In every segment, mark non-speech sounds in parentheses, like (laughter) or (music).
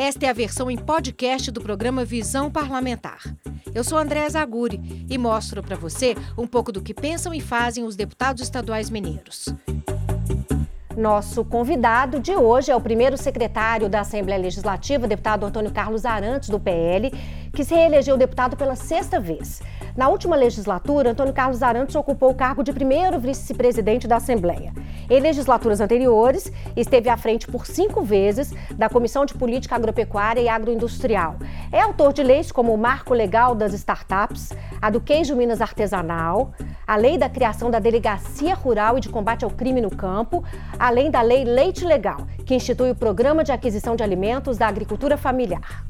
Esta é a versão em podcast do programa Visão Parlamentar. Eu sou Andréa Zaguri e mostro para você um pouco do que pensam e fazem os deputados estaduais mineiros. Nosso convidado de hoje é o primeiro secretário da Assembleia Legislativa, deputado Antônio Carlos Arantes, do PL, que se reelegeu deputado pela sexta vez. Na última legislatura, Antônio Carlos Arantes ocupou o cargo de primeiro vice-presidente da Assembleia. Em legislaturas anteriores, esteve à frente por cinco vezes da Comissão de Política Agropecuária e Agroindustrial. É autor de leis como o Marco Legal das Startups, a do Queijo Minas Artesanal, a Lei da Criação da Delegacia Rural e de Combate ao Crime no Campo, além da Lei Leite Legal, que institui o Programa de Aquisição de Alimentos da Agricultura Familiar.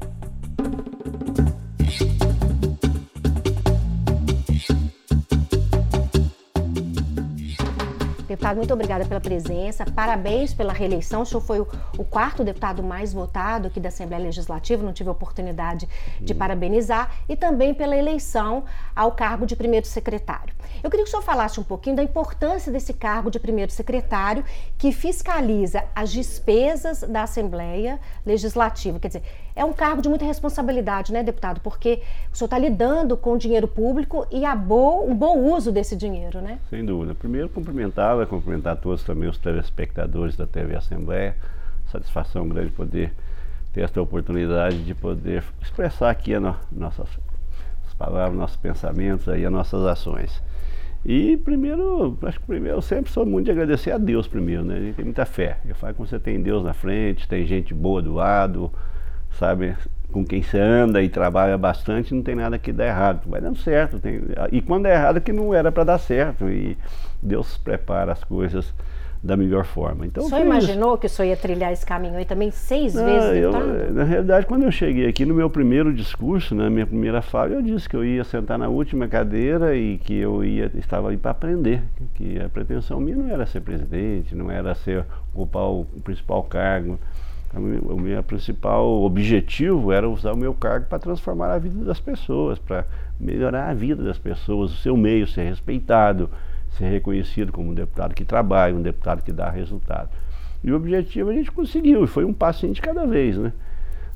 Deputado, muito obrigada pela presença, parabéns pela reeleição. O senhor foi o, o, quarto deputado mais votado aqui da Assembleia Legislativa, não tive a oportunidade de parabenizar, e também pela eleição ao cargo de primeiro secretário. Eu queria que o senhor falasse um pouquinho da importância desse cargo de primeiro secretário, que fiscaliza as despesas da Assembleia Legislativa. Quer dizer, é um cargo de muita responsabilidade, né, deputado? Porque o senhor está lidando com dinheiro público e a um bom uso desse dinheiro, né? Sem dúvida. Primeiro, cumprimentá-la, cumprimentar todos também os telespectadores da TV Assembleia. Satisfação grande poder ter esta oportunidade de poder expressar aqui no, nossas palavras, nossos pensamentos, aí, as nossas ações. E primeiro, acho que primeiro, eu sempre sou muito de agradecer a Deus primeiro, né? A gente tem muita fé. Eu falo que você tem Deus na frente, tem gente boa do lado, sabe, com quem você anda e trabalha bastante, não tem nada que dá errado. Vai dando certo. Tem, e quando é errado, é que não era para dar certo. E Deus prepara as coisas da melhor forma. Então, o senhor imaginou isso. que o senhor ia trilhar esse caminho aí também seis não, vezes, eu, Na realidade, quando eu cheguei aqui no meu primeiro discurso, na minha primeira fala, eu disse que eu ia sentar na última cadeira e que eu ia estava ali para aprender, que a pretensão minha não era ser presidente, não era ser ocupar o, o principal cargo o meu principal objetivo era usar o meu cargo para transformar a vida das pessoas, para melhorar a vida das pessoas, o seu meio ser respeitado, ser reconhecido como um deputado que trabalha, um deputado que dá resultado. E o objetivo a gente conseguiu, e foi um passinho de cada vez, né?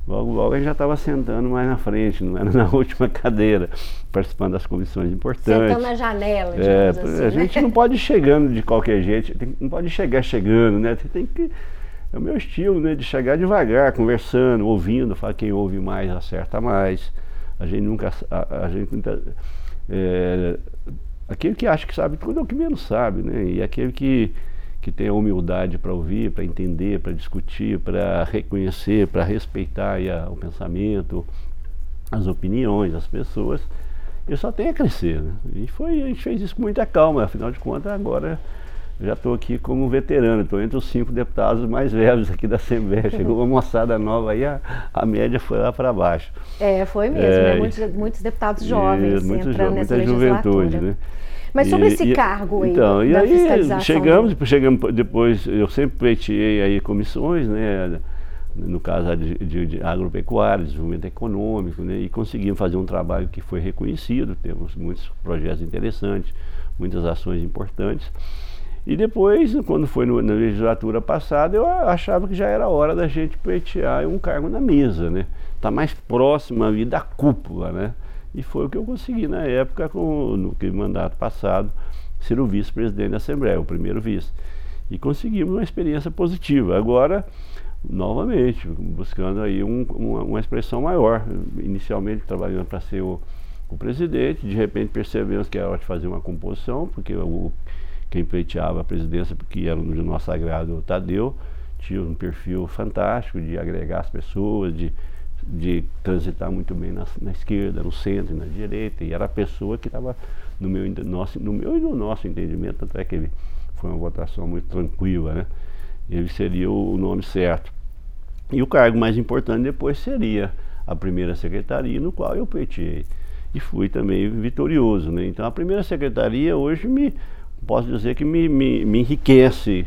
Logo, logo a gente já estava sentando mais na frente, não era (laughs) na última cadeira, participando das comissões importantes. Sentando na janela, é, assim, A né? gente não pode ir (laughs) chegando de qualquer jeito, tem, não pode chegar chegando, né? Tem que é o meu estilo, né? De chegar devagar, conversando, ouvindo, falar quem ouve mais acerta mais. A gente nunca. A, a gente nunca, é, aquele que acha que sabe tudo é o que menos sabe, né? E aquele que, que tem a humildade para ouvir, para entender, para discutir, para reconhecer, para respeitar a, o pensamento, as opiniões das pessoas, ele só tem a crescer. Né? E foi, a gente fez isso com muita calma, afinal de contas, agora já estou aqui como veterano, estou entre os cinco deputados mais velhos aqui da Assembleia. Chegou uma moçada nova aí, a, a média foi lá para baixo. É, foi mesmo, né? é, né? muitos, muitos, deputados jovens e, muito entrando jo nessa muita juventude, né? Mas sobre e, esse cargo aí, então, e aí chegamos, chegamos depois, eu sempre pleiteei aí comissões, né? no caso de, de, de agropecuária, desenvolvimento econômico, né, e conseguimos fazer um trabalho que foi reconhecido, temos muitos projetos interessantes, muitas ações importantes. E depois, quando foi no, na legislatura passada, eu achava que já era hora da gente pleitear um cargo na mesa, né? Tá mais próximo ali da cúpula, né? E foi o que eu consegui na época, com, no mandato passado, ser o vice-presidente da Assembleia, o primeiro vice. E conseguimos uma experiência positiva. Agora, novamente, buscando aí um, uma, uma, expressão maior. Inicialmente trabalhando para ser o, o presidente, de repente percebemos que era hora de fazer uma composição, porque o quem pleiteava a presidência, porque era do nosso sagrado Tadeu, tinha um perfil fantástico de agregar as pessoas, de, de transitar muito bem na, na esquerda, no centro e na direita, e era a pessoa que estava no meu, nosso, no meu e no nosso entendimento, tanto é que ele foi uma votação muito tranquila, né? Ele seria o, o nome certo. E o cargo mais importante depois seria a primeira secretaria, no qual eu pleiteei. E fui também vitorioso, né? Então a primeira secretaria hoje me posso dizer que me, me, me enriquece.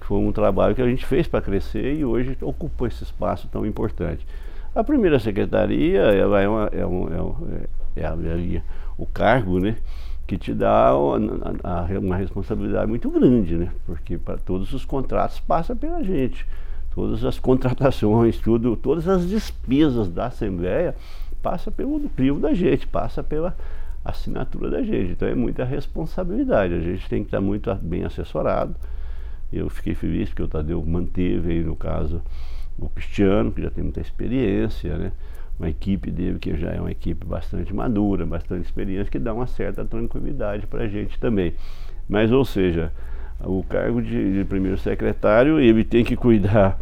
Foi um trabalho que a gente fez para crescer e hoje ocupou esse espaço tão importante. A primeira secretaria ela é, uma, é, um, é, um, é, é o cargo né, que te dá uma, uma responsabilidade muito grande, né, porque para todos os contratos passa pela gente. todas as contratações, tudo, todas as despesas da Assembleia passa pelo crivo da gente, passa pela assinatura da gente. Então é muita responsabilidade. A gente tem que estar muito bem assessorado. Eu fiquei feliz porque o Tadeu manteve aí, no caso, o Cristiano, que já tem muita experiência, né? Uma equipe dele que já é uma equipe bastante madura, bastante experiente, que dá uma certa tranquilidade para a gente também. Mas, ou seja, o cargo de, de primeiro secretário, ele tem que cuidar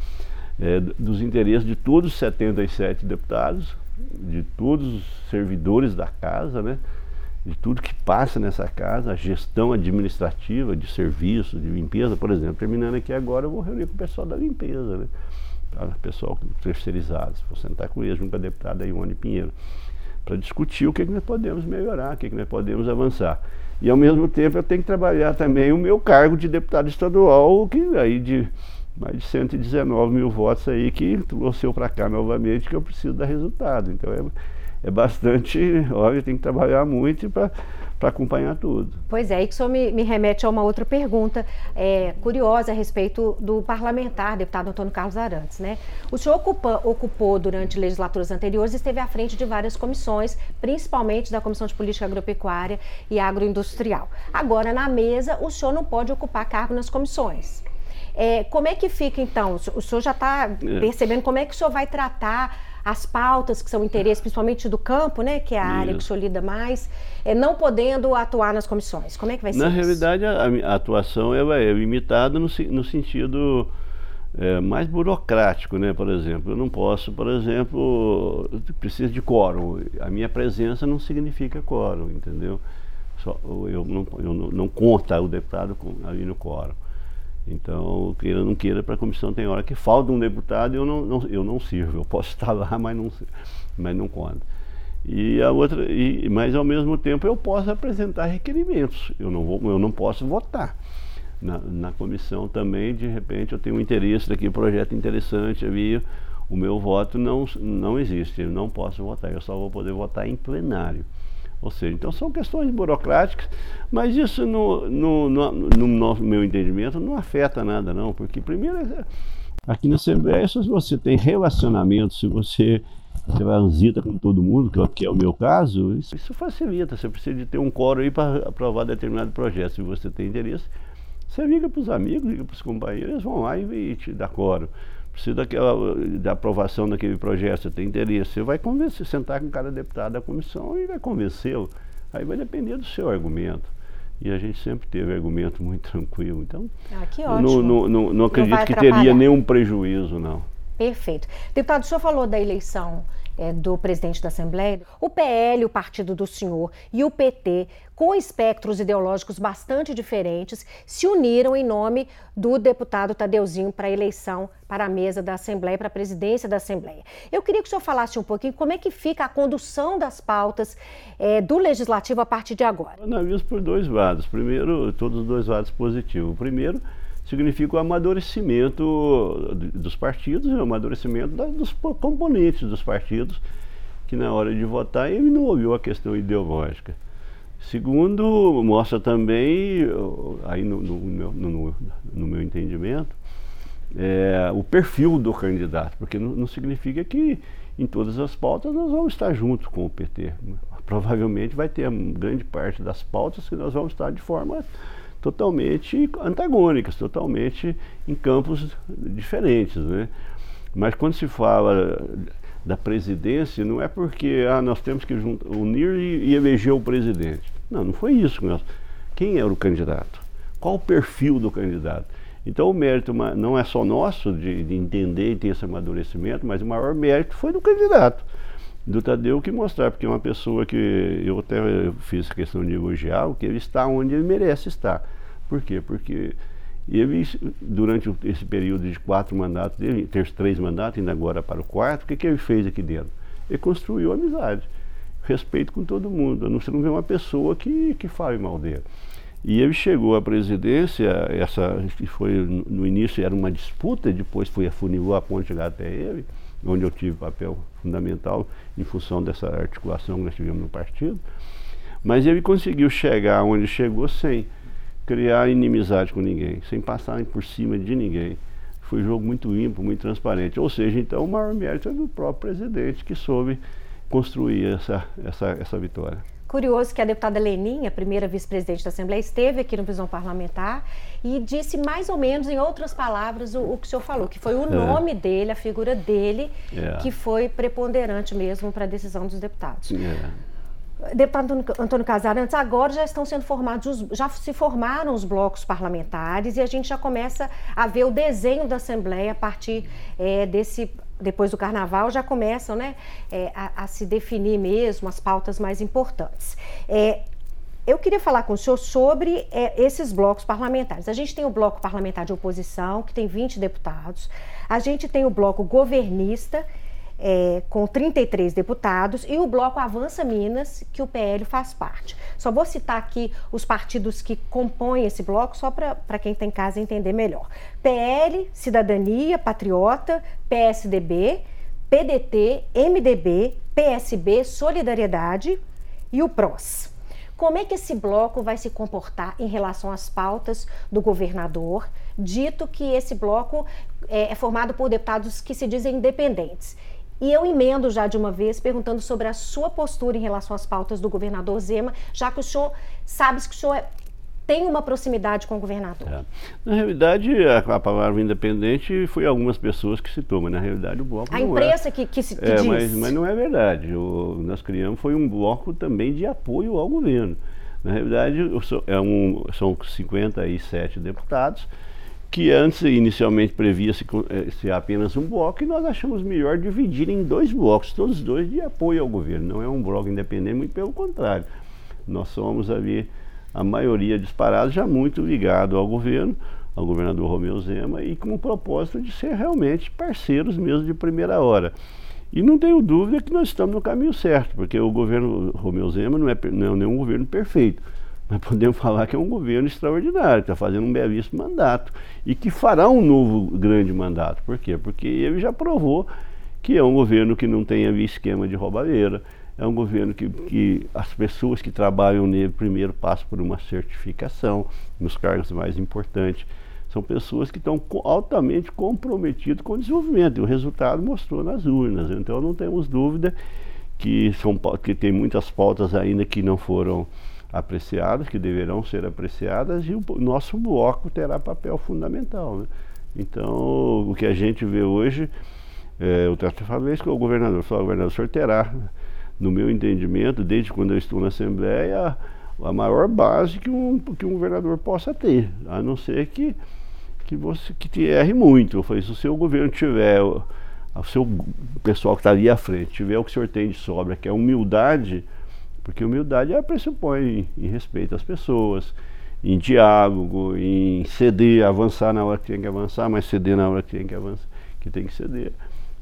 é, dos interesses de todos os 77 deputados, de todos os servidores da casa, né? De tudo que passa nessa casa, a gestão administrativa de serviço, de limpeza, por exemplo. Terminando aqui agora, eu vou reunir com o pessoal da limpeza, né? O pessoal terceirizado, vou sentar com eles, junto com a deputada Ione Pinheiro, para discutir o que, é que nós podemos melhorar, o que, é que nós podemos avançar. E ao mesmo tempo eu tenho que trabalhar também o meu cargo de deputado estadual, que aí de mais de 119 mil votos aí que trouxe eu para cá novamente, que eu preciso dar resultado. Então é é bastante, olha, tem que trabalhar muito para para acompanhar tudo. Pois é, isso me, me remete a uma outra pergunta é, curiosa a respeito do parlamentar, deputado Antônio Carlos Arantes. Né? O senhor ocupa, ocupou durante legislaturas anteriores e esteve à frente de várias comissões, principalmente da Comissão de Política Agropecuária e Agroindustrial. Agora, na mesa, o senhor não pode ocupar cargo nas comissões. É, como é que fica, então? O senhor já está é. percebendo como é que o senhor vai tratar as pautas que são interesse, principalmente do campo, né, que é a isso. área que o senhor lida mais, é, não podendo atuar nas comissões. Como é que vai ser Na isso? realidade, a, a atuação é, é limitada no, no sentido é, mais burocrático, né? Por exemplo, eu não posso, por exemplo, preciso de quórum. A minha presença não significa quórum, entendeu? Só, eu não, eu não, não conta o deputado ali no quórum. Então, queira ou não queira, para a comissão tem hora que falta um deputado e eu não, não, eu não sirvo. Eu posso (laughs) estar lá, mas não, mas não conta. E a outra, e, mas ao mesmo tempo eu posso apresentar requerimentos. Eu não, vou, eu não posso votar. Na, na comissão também, de repente, eu tenho um interesse daqui, um projeto interessante ali, o meu voto não, não existe, eu não posso votar, eu só vou poder votar em plenário. Ou seja, então são questões burocráticas, mas isso no, no, no, no meu entendimento não afeta nada não, porque primeiro aqui na Assembleia se você tem relacionamento, se você transita com todo mundo, que, é que é o meu caso, isso, isso facilita. Você precisa de ter um coro aí para aprovar determinado projeto. Se você tem interesse, você liga para os amigos, liga para os companheiros, eles vão lá e, e te dá coro precisa daquela, da aprovação daquele projeto, você tem interesse, você vai convencer, sentar com cada deputado da comissão e vai convencê-lo. Aí vai depender do seu argumento. E a gente sempre teve argumento muito tranquilo. Então, ah, que ótimo. Não, não, não, não acredito que teria nenhum prejuízo, não. Perfeito. Deputado, o senhor falou da eleição é, do presidente da Assembleia, o PL, o partido do senhor, e o PT, com espectros ideológicos bastante diferentes, se uniram em nome do deputado Tadeuzinho para a eleição para a mesa da Assembleia, para a presidência da Assembleia. Eu queria que o senhor falasse um pouquinho como é que fica a condução das pautas é, do Legislativo a partir de agora. Eu analiso por dois lados. Primeiro, todos os dois lados positivos. Primeiro significa o amadurecimento dos partidos, o amadurecimento dos componentes dos partidos, que na hora de votar ele não ouviu a questão ideológica. Segundo, mostra também, aí no, no, meu, no, no meu entendimento, é, o perfil do candidato, porque não, não, significa que em todas as pautas nós vamos estar junto com o PT. Provavelmente vai ter grande parte das pautas que nós vamos estar de forma totalmente antagônicas, totalmente em campos diferentes. Né? Mas quando se fala da presidência, não é porque ah, nós temos que unir e, eleger o presidente. Não, não foi isso. Quem era o candidato? Qual o perfil do candidato? Então o mérito não é só nosso de, de entender e ter esse amadurecimento, mas o maior mérito foi do candidato do Tadeu que mostrar, porque é uma pessoa que eu até fiz questão de elogiar, que ele está onde ele merece estar. Por quê? Porque ele, durante esse período de quatro mandatos, dele, ter três mandatos, ainda agora para o quarto, o que, que ele fez aqui dentro? Ele construiu amizade, respeito com todo mundo. Você não vê uma pessoa que, que fale mal dele. E ele chegou à presidência, essa que foi no início era uma disputa, depois foi afunilou a ponte chegar até ele onde eu tive papel fundamental em função dessa articulação que nós tivemos no partido. Mas ele conseguiu chegar onde chegou sem criar inimizade com ninguém, sem passar por cima de ninguém. foi um jogo muito limpo, muito transparente. Ou seja, então o maior mérito é do próprio presidente que soube construir essa, essa, essa vitória. Curioso que a deputada Leninha, primeira vice-presidente da Assembleia, esteve aqui no Visão Parlamentar e disse mais ou menos, em outras palavras, o, o que o senhor falou, que foi o é. nome dele, a figura dele, é. que foi preponderante mesmo para a decisão dos deputados. É. Deputado Antônio Casarantes, agora já estão sendo formados, já se formaram os blocos parlamentares e a gente já começa a ver o desenho da Assembleia a partir é, desse depois do carnaval já começam né, é, a, a, se definir mesmo as pautas mais importantes. É, eu queria falar com o senhor sobre é, esses blocos parlamentares. A gente tem o bloco parlamentar de oposição, que tem 20 deputados, a gente tem o bloco governista, é, com 33 deputados, e o Bloco Avança Minas, que o PL faz parte. Só vou citar aqui os partidos que compõem esse bloco, só para quem tem casa entender melhor: PL, Cidadania, Patriota, PSDB, PDT, MDB, PSB, Solidariedade e o PROS. Como é que esse bloco vai se comportar em relação às pautas do governador, dito que esse bloco é, é formado por deputados que se dizem independentes? E eu emendo já de uma vez perguntando sobre a sua postura em relação às pautas do governador Zema, já que o senhor sabe que o senhor é, tem uma proximidade com o governador. É. Na realidade, a, a, palavra independente foi algumas pessoas que citou, mas na realidade o bloco a não é. imprensa é. que, que, que é, diz. Mas, mas não é verdade. O, nós criamos foi um bloco também de apoio ao governo. Na realidade, sou, é um, são 57 deputados que antes inicialmente previa-se eh, ser apenas um bloco e nós achamos melhor dividir em dois blocos, todos dois de apoio ao governo. Não é um bloco independente, muito pelo contrário. Nós somos ali, a maioria disparada, já muito ligado ao governo, ao governador Romeu Zema, e com o propósito de ser realmente parceiros mesmo de primeira hora. E não tenho dúvida que nós estamos no caminho certo, porque o governo Romeu Zema não é, não é nenhum governo perfeito mas podemos (laughs) falar que é um governo extraordinário, está fazendo um belíssimo mandato e que fará um novo grande mandato. Por quê? Porque ele já provou que é um governo que não tem ali esquema de roubalheira, é um governo que, que as pessoas que trabalham nele primeiro passam por uma certificação nos cargos mais importantes. São pessoas que estão altamente comprometidas com o desenvolvimento e o resultado mostrou nas urnas. Então não temos dúvida que, são, que tem muitas pautas ainda que não foram apreciadas, que deverão ser apreciadas, e o nosso bloco terá papel fundamental. Né? Então, o que a gente vê hoje, é, eu até falei isso com o governador, falou, o governador, o terá, no meu entendimento, desde quando eu estou na Assembleia, a, a maior base que um, que um governador possa ter, a não ser que, que você que te erre muito. Eu falei, se o seu governo tiver, o, o seu pessoal que está ali à frente, tiver o que o senhor tem de sobra, que é humildade, porque humildade é pressupõe em, em respeito às pessoas, em diálogo, em ceder, avançar na hora que tem que avançar, mas ceder na hora que tem que avançar, que tem que ceder.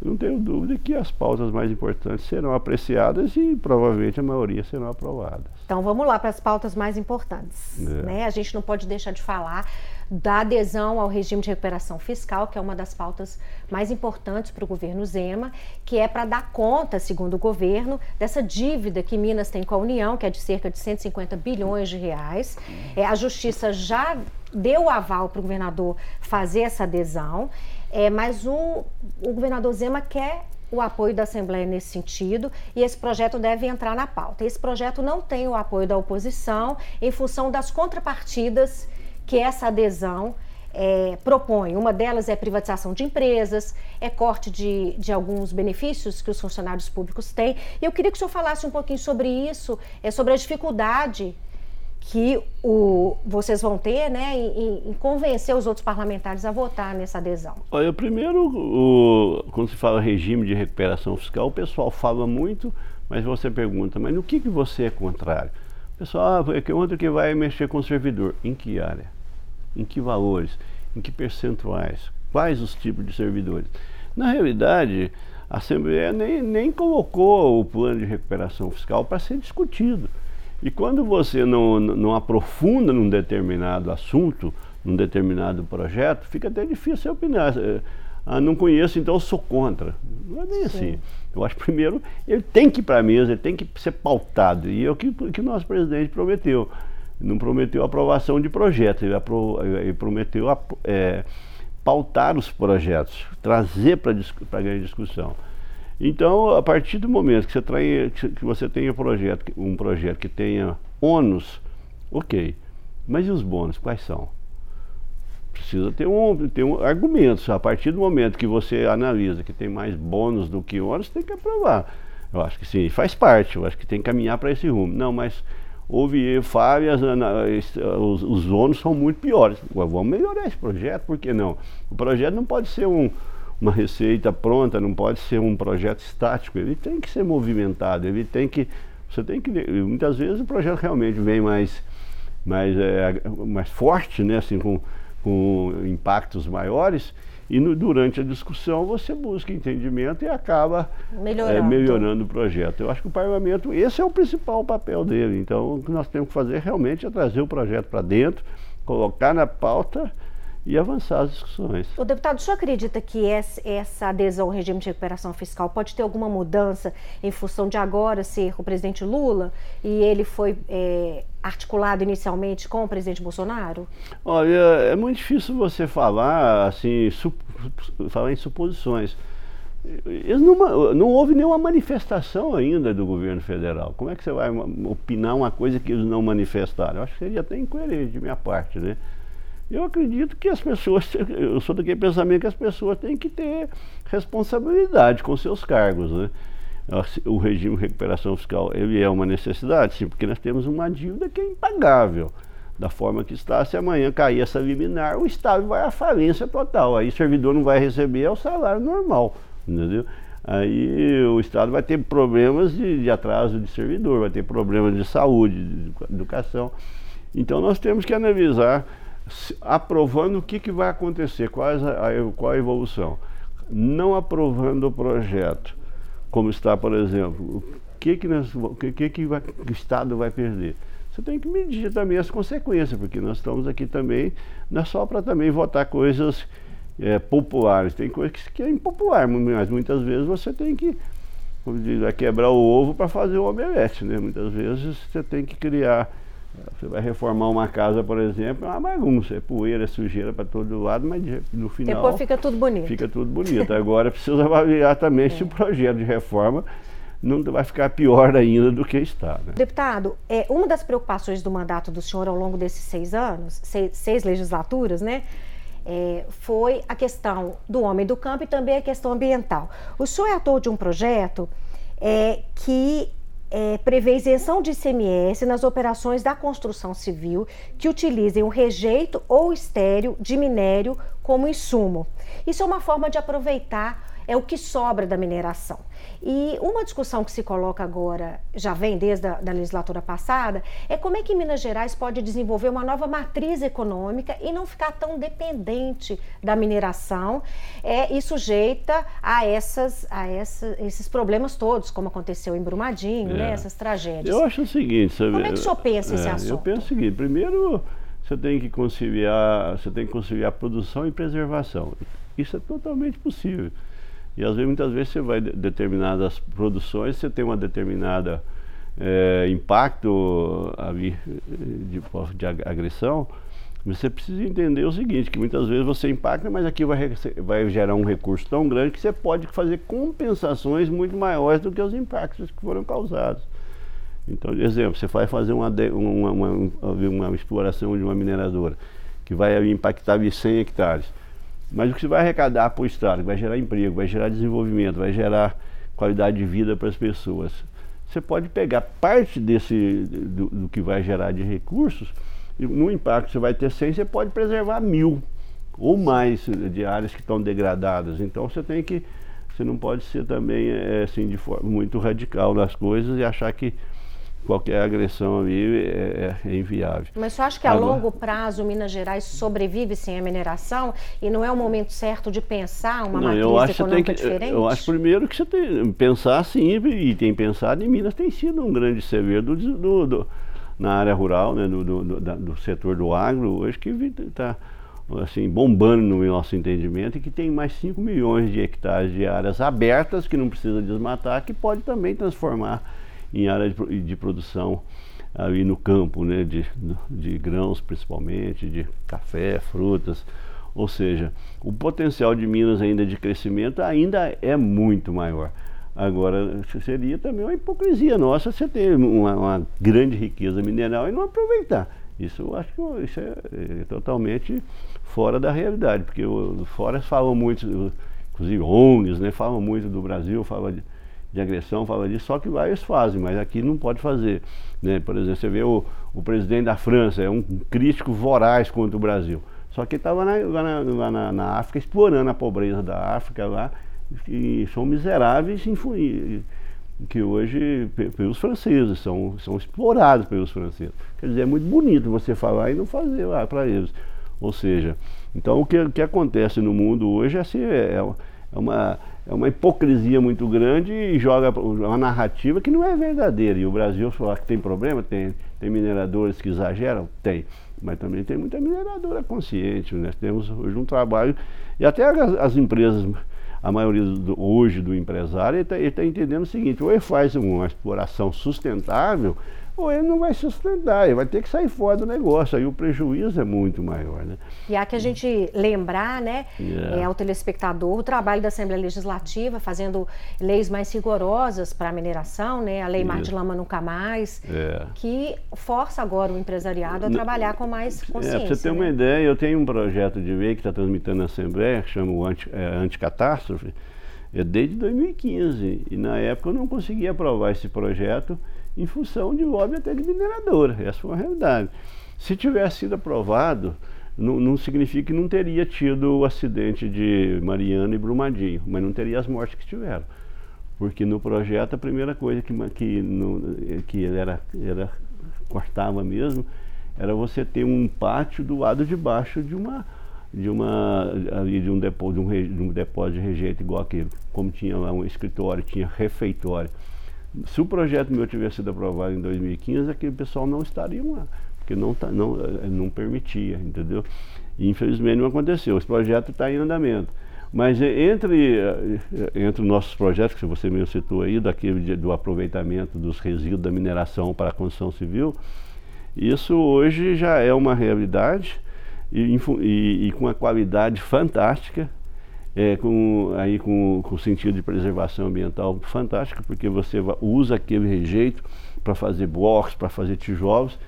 Eu não tenho dúvida que as pautas mais importantes serão apreciadas e provavelmente a maioria serão aprovadas. Então vamos lá para as pautas mais importantes. É. Né? A gente não pode deixar de falar da adesão ao regime de recuperação fiscal, que é uma das pautas mais importantes para o governo Zema, que é para dar conta, segundo o governo, dessa dívida que Minas tem com a União, que é de cerca de 150 bilhões de reais. É, a Justiça já deu o aval para o governador fazer essa adesão, é, mas o, o governador Zema quer o apoio da Assembleia nesse sentido e esse projeto deve entrar na pauta. Esse projeto não tem o apoio da oposição em função das contrapartidas que essa adesão é, propõe. Uma delas é privatização de empresas, é corte de, de alguns benefícios que os funcionários públicos têm. E eu queria que o senhor falasse um pouquinho sobre isso, é, sobre a dificuldade que o, vocês vão ter né, em, em, convencer os outros parlamentares a votar nessa adesão? Olha, primeiro, o, quando se fala regime de recuperação fiscal, o pessoal fala muito, mas você pergunta, mas no que, que você é contrário? Pessoal, ah, é que outro que vai mexer com o servidor. Em que área? Em que valores? Em que percentuais? Quais os tipos de servidores? Na realidade, a Assembleia nem, nem colocou o plano de recuperação fiscal para ser discutido. E quando você não, não aprofunda num determinado assunto, num determinado projeto, fica até difícil opinar. Ah, não conheço, então eu sou contra. Não é bem Sim. assim. Eu acho primeiro, ele tem que ir para a mesa, ele tem que ser pautado. E é o que, que o nosso presidente prometeu. Não prometeu aprovação de projetos, ele, apro, ele prometeu é, pautar os projetos, trazer para a grande discussão. Então, a partir do momento que você, trai, que você tenha um projeto, um projeto que tenha ônus, ok. Mas e os bônus, quais são? Precisa ter um, ter um argumentos. A partir do momento que você analisa que tem mais bônus do que ônus, tem que aprovar. Eu acho que sim, faz parte. Eu acho que tem que caminhar para esse rumo. Não, mas houve falhas, os, os ônus são muito piores. Vamos melhorar esse projeto, por que não? O projeto não pode ser um, uma receita pronta, não pode ser um projeto estático, ele tem que ser movimentado, ele tem que. Você tem que. Muitas vezes o projeto realmente vem mais, mais, é, mais forte, né? Assim, com, com impactos maiores e no, durante a discussão você busca entendimento e acaba melhorando. É, melhorando o projeto. Eu acho que o parlamento, esse é o principal papel dele. Então, o que nós temos que fazer realmente é trazer o projeto para dentro, colocar na pauta e avançar as discussões. O deputado, o senhor acredita que essa adesão ao regime de recuperação fiscal pode ter alguma mudança em função de agora ser o presidente Lula e ele foi é, articulado inicialmente com o presidente Bolsonaro? Olha, é muito difícil você falar assim, falar em suposições. Não, não, houve nenhuma manifestação ainda do governo federal. Como é que você vai opinar uma coisa que eles não manifestaram? Eu acho que seria até incoerente de minha parte, né? Eu acredito que as pessoas, (laughs) eu sou daquele pensamento que as pessoas têm que ter responsabilidade com seus cargos, né? O regime de recuperação fiscal, ele é uma necessidade, sim, porque nós temos uma dívida que é impagável. Da forma que está, se amanhã cair essa liminar, o Estado vai à falência total. Aí o servidor não vai receber é o salário normal, entendeu? Aí o Estado vai ter problemas de, de atraso de servidor, vai ter problemas de saúde, de educação. Então nós temos que analisar aprovando o que, que vai acontecer, qual a, qual a evolução. Não aprovando o projeto, como está, por exemplo, o que, que, nós, o que, que vai, o Estado vai perder? Você tem que medir também as consequências, porque nós estamos aqui também, não é só para também votar coisas é, populares, tem coisas que, que é impopular, mas muitas vezes você tem que como diz, quebrar o ovo para fazer o omelete, né? Muitas vezes você tem que criar você vai reformar uma casa, por exemplo, é uma bagunça, é poeira, é sujeira para todo lado, mas no final. Depois fica tudo bonito. Fica tudo bonito. Agora precisa avaliar também é. se o (laughs) projeto de reforma não vai ficar pior ainda do que está. Né? Deputado, é, uma das preocupações do mandato do senhor ao longo desses seis anos, seis, seis legislaturas, né? É, foi a questão do homem do campo e também a questão ambiental. O senhor é ator de um projeto é, que é, prevê isenção de ICMS nas operações da construção civil que utilizem o rejeito ou estéreo de minério como insumo. Isso é uma forma de aproveitar é o que sobra da mineração. E uma discussão que se coloca agora, já vem desde a da legislatura passada, é como é que Minas Gerais pode desenvolver uma nova matriz econômica e não ficar tão dependente da mineração é, e sujeita a, essas, a essa, esses problemas todos, como aconteceu em Brumadinho, né, é. né, essas tragédias. Eu acho o seguinte, sabe, Como é que o senhor pensa é, esse assunto? Eu penso o seguinte, primeiro você tem que conciliar, você tem que conciliar produção e preservação. Isso é totalmente possível. E às vezes, muitas vezes você vai de determinadas produções, você tem uma determinada é, impacto ali de, de agressão, você precisa entender o seguinte, que muitas vezes você impacta, mas aqui vai, vai gerar um recurso tão grande que você pode fazer compensações muito maiores do que os impactos que foram causados. Então, exemplo, você vai fazer uma, uma, uma, uma exploração de uma mineradora que vai impactar 100 hectares mas o que você vai arrecadar para o Estado, vai gerar emprego, vai gerar desenvolvimento, vai gerar qualidade de vida para as pessoas. Você pode pegar parte desse do, do, que vai gerar de recursos, e no impacto que você vai ter 100, você pode preservar mil ou mais de áreas que estão degradadas. Então você tem que, você não pode ser também é, assim de forma muito radical nas coisas e achar que qualquer agressão ali é, é, é inviável. Mas você acha que a Agora, longo prazo Minas Gerais sobrevive sem a mineração e não é o momento certo de pensar uma não, matriz eu acho econômica que, diferente? Eu acho primeiro que você tem que pensar sim, e tem pensado em Minas tem sido um grande servidor do, do, do, na área rural, né, do, do, do, do setor do agro, hoje que está assim, bombando no nosso entendimento e que tem mais 5 milhões de hectares de áreas abertas que não precisa desmatar, que pode também transformar em área de, de produção ali no campo, né, de, de grãos principalmente, de café, frutas, Ou seja, o potencial de Minas ainda de crescimento ainda é muito maior. Agora, seria também uma hipocrisia nossa você ter uma, uma grande riqueza mineral e não aproveitar. Isso eu acho que isso é, é totalmente fora da realidade, porque o, fora falam muito, inclusive ONGs, né, falam muito do Brasil, falam de, de agressão, falam disso, só que lá eles fazem, mas aqui não pode fazer. Né? Por exemplo, você vê o, o presidente da França, é um crítico voraz contra o Brasil. Só que estava lá, na, na, na, África explorando a pobreza da África lá, e são miseráveis que hoje pelos franceses, são, são explorados pelos franceses. Quer dizer, é muito bonito você falar e não fazer lá para eles. Ou seja, então o que, que acontece no mundo hoje é, assim, é, é, uma, é uma hipocrisia muito grande e joga uma narrativa que não é verdadeira. E o Brasil falar que tem problema, tem, tem mineradores que exageram? Tem. Mas também tem muita mineradora consciente. Nós né? temos hoje um trabalho, e até as, as empresas a maioria do, hoje do empresário, ele está tá entendendo o seguinte, ou ele faz uma exploração sustentável, ou ele não vai sustentar, ele vai ter que sair fora do negócio, aí o prejuízo é muito maior, né? E há que a gente lembrar, né, yeah. é, ao telespectador, o trabalho da Assembleia Legislativa, fazendo leis mais rigorosas para a mineração, né, a Lei yeah. Mar de Lama Nunca Mais, yeah. que força agora o empresariado a trabalhar com mais consciência. É, para você ter né? uma ideia, eu tenho um projeto de lei que está transmitindo na Assembleia, que chama o anti, é, Anticatástrofe, é desde 2015, e na época eu não consegui aprovar esse projeto, em função de lobby até de mineradora. Essa foi uma realidade. Se tivesse sido aprovado, não, não, significa que não teria tido o acidente de Mariana e Brumadinho, mas não teria as mortes que tiveram. Porque no projeto a primeira coisa que, que, no, que era, era cortava mesmo era você ter um pátio do lado de baixo de uma de uma ali de um depósito de um, de um depósito de rejeito igual aquele, como tinha lá um escritório, tinha refeitório. Se o projeto meu tivesse sido aprovado em 2015, aquele pessoal não estaria lá, porque não, tá, não, eh, não permitia, entendeu? E infelizmente não aconteceu. Esse projeto está em andamento. Mas entre, eh, entre os nossos projetos, que você mesmo citou aí, daquele do aproveitamento dos resíduos da mineração para a construção civil, isso hoje já é uma realidade e, e, e com uma qualidade fantástica é, com, aí com, com sentido de preservação ambiental fantástico, porque você usa aquele rejeito para fazer blocos, para fazer tijolos,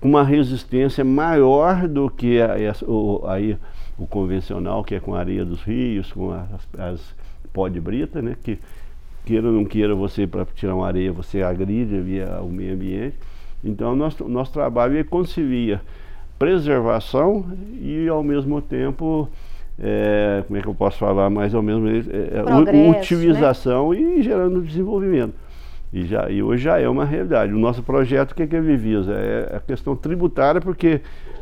com uma resistência maior do que a, a, o, aí, o convencional, que é com a areia dos rios, com as, as pó de brita, né, que queira ou não queira você, para tirar uma areia, você agride via o meio ambiente. Então, nosso, nosso trabalho é concilia preservação e, ao mesmo tempo, é, como é que eu posso falar, mais ou menos, é, é utilização né? e gerando desenvolvimento. E, já, e hoje já é uma realidade. O nosso projeto, o que, é que ele visa? É a questão tributária, porque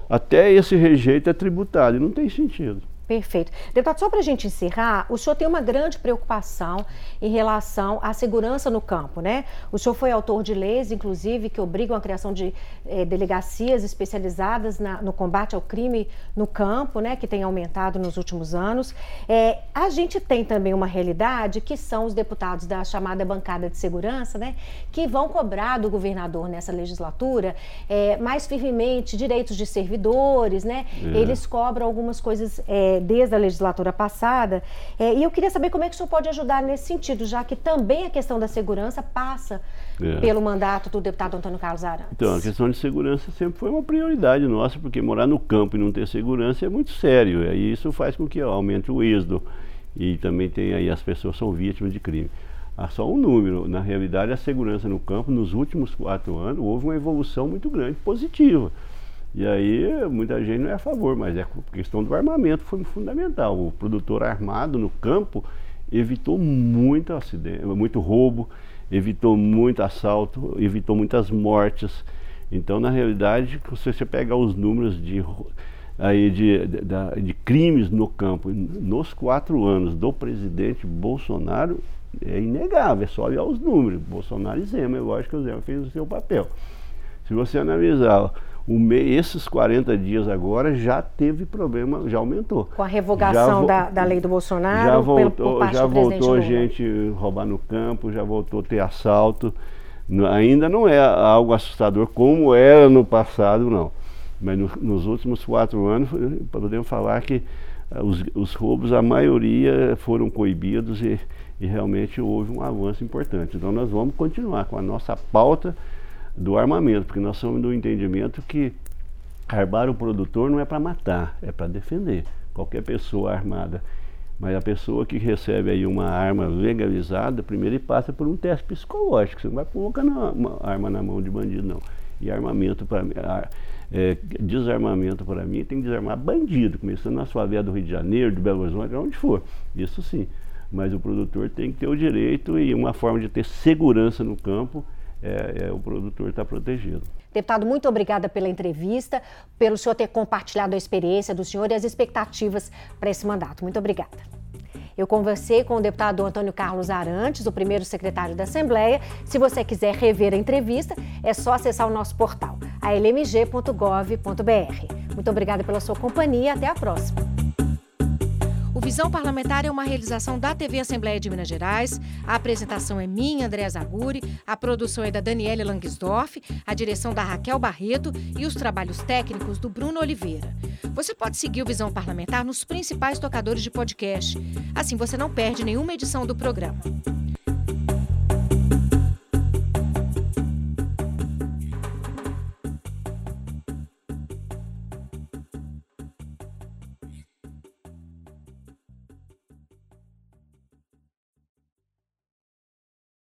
até esse rejeito é tributado e não tem sentido. Perfeito. Deputado, só para a gente encerrar, o senhor tem uma grande preocupação em relação à segurança no campo, né? O senhor foi autor de leis, inclusive, que obrigam a criação de eh, delegacias especializadas na, no combate ao crime no campo, né? Que tem aumentado nos últimos anos. É, a gente tem também uma realidade que são os deputados da chamada bancada de segurança, né? Que vão cobrar do governador nessa legislatura é, mais firmemente direitos de servidores, né? É. Eles cobram algumas coisas desde a legislatura passada. É, e eu queria saber como é que o senhor pode ajudar nesse sentido, já que também a questão da segurança passa é. pelo mandato do deputado Antônio Carlos Arantes. Então, a questão de segurança sempre foi uma prioridade nossa, porque morar no campo e não ter segurança é muito sério. E isso faz com que aumente o êxodo. E também tem aí as pessoas são vítimas de crime. Há só um número. Na realidade, a segurança no campo, nos últimos quatro anos, houve uma evolução muito grande, positiva. E aí muita gente não é a favor, mas é a questão do armamento foi fundamental. O produtor armado no campo evitou muito acidente, muito roubo, evitou muito assalto, evitou muitas mortes. Então, na realidade, se você pegar os números de, aí de, de, de crimes no campo nos quatro anos do presidente Bolsonaro, é inegável, é só olhar os números. Bolsonaro e Zema, é lógico que o Zema fez o seu papel. Se você analisar esses 40 dias agora já teve problema, já aumentou. Com a revogação da, da lei do Bolsonaro, já voltou, pelo, já voltou gente roubar no campo, já voltou a ter assalto. Ainda não é algo assustador como era no passado, não. Mas no, nos últimos quatro anos, podemos falar que os, os roubos, a maioria foram coibidos e, e realmente houve um avanço importante. Então nós vamos continuar com a nossa pauta do armamento, porque nós somos do entendimento que armar o produtor não é para matar, é para defender. Qualquer pessoa armada. Mas a pessoa que recebe aí uma arma legalizada, primeiro ele passa por um teste psicológico. Você não vai colocar uma arma na mão de bandido, não. E armamento para é, desarmamento para mim tem que desarmar bandido, começando na favela do Rio de Janeiro, de Belo Horizonte, onde for. Isso sim. Mas o produtor tem que ter o direito e uma forma de ter segurança no campo é, é o produtor estar tá protegido. Deputado, muito obrigada pela entrevista, pelo senhor ter compartilhado a experiência do senhor e as expectativas para esse mandato. Muito obrigada. Eu conversei com o deputado Antônio Carlos Arantes, o primeiro secretário da Assembleia. Se você quiser rever a entrevista, é só acessar o nosso portal, almg.gov.br. Muito obrigada pela sua companhia até a próxima. Visão Parlamentar é uma realização da TV Assembleia de Minas Gerais. A apresentação é minha, André Zaguri, a produção é da Daniele Langsdorff, a direção da Raquel Barreto e os trabalhos técnicos do Bruno Oliveira. Você pode seguir o Visão Parlamentar nos principais tocadores de podcast. Assim você não perde nenhuma edição do programa.